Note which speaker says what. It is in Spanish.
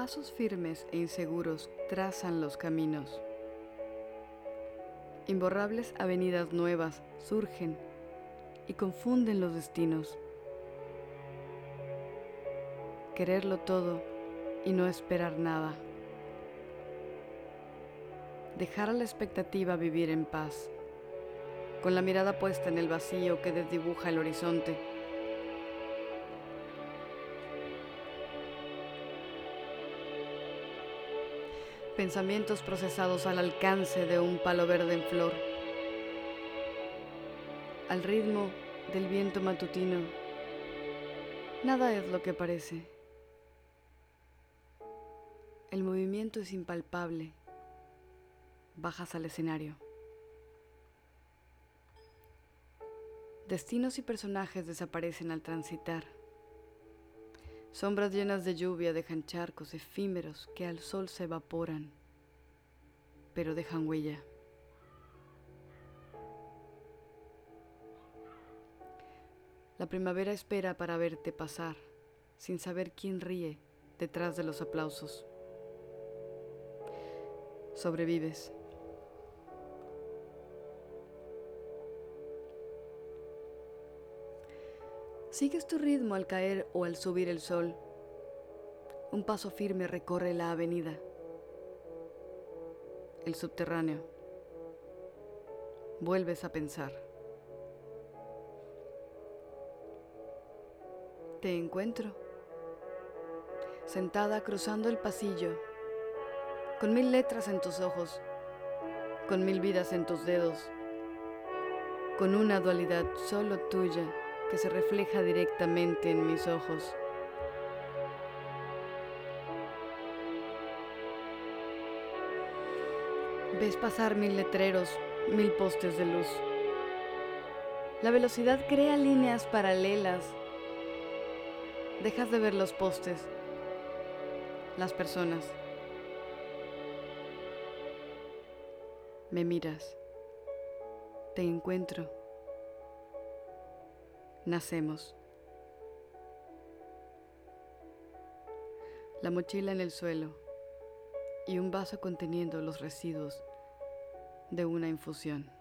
Speaker 1: pasos firmes e inseguros trazan los caminos. Imborrables avenidas nuevas surgen y confunden los destinos. Quererlo todo y no esperar nada. Dejar a la expectativa vivir en paz, con la mirada puesta en el vacío que desdibuja el horizonte. Pensamientos procesados al alcance de un palo verde en flor, al ritmo del viento matutino. Nada es lo que parece. El movimiento es impalpable. Bajas al escenario. Destinos y personajes desaparecen al transitar. Sombras llenas de lluvia dejan charcos efímeros que al sol se evaporan, pero dejan huella. La primavera espera para verte pasar, sin saber quién ríe detrás de los aplausos. Sobrevives. Sigues tu ritmo al caer o al subir el sol. Un paso firme recorre la avenida. El subterráneo. Vuelves a pensar. Te encuentro. Sentada cruzando el pasillo, con mil letras en tus ojos, con mil vidas en tus dedos, con una dualidad solo tuya que se refleja directamente en mis ojos. Ves pasar mil letreros, mil postes de luz. La velocidad crea líneas paralelas. Dejas de ver los postes, las personas. Me miras. Te encuentro. Nacemos. La mochila en el suelo y un vaso conteniendo los residuos de una infusión.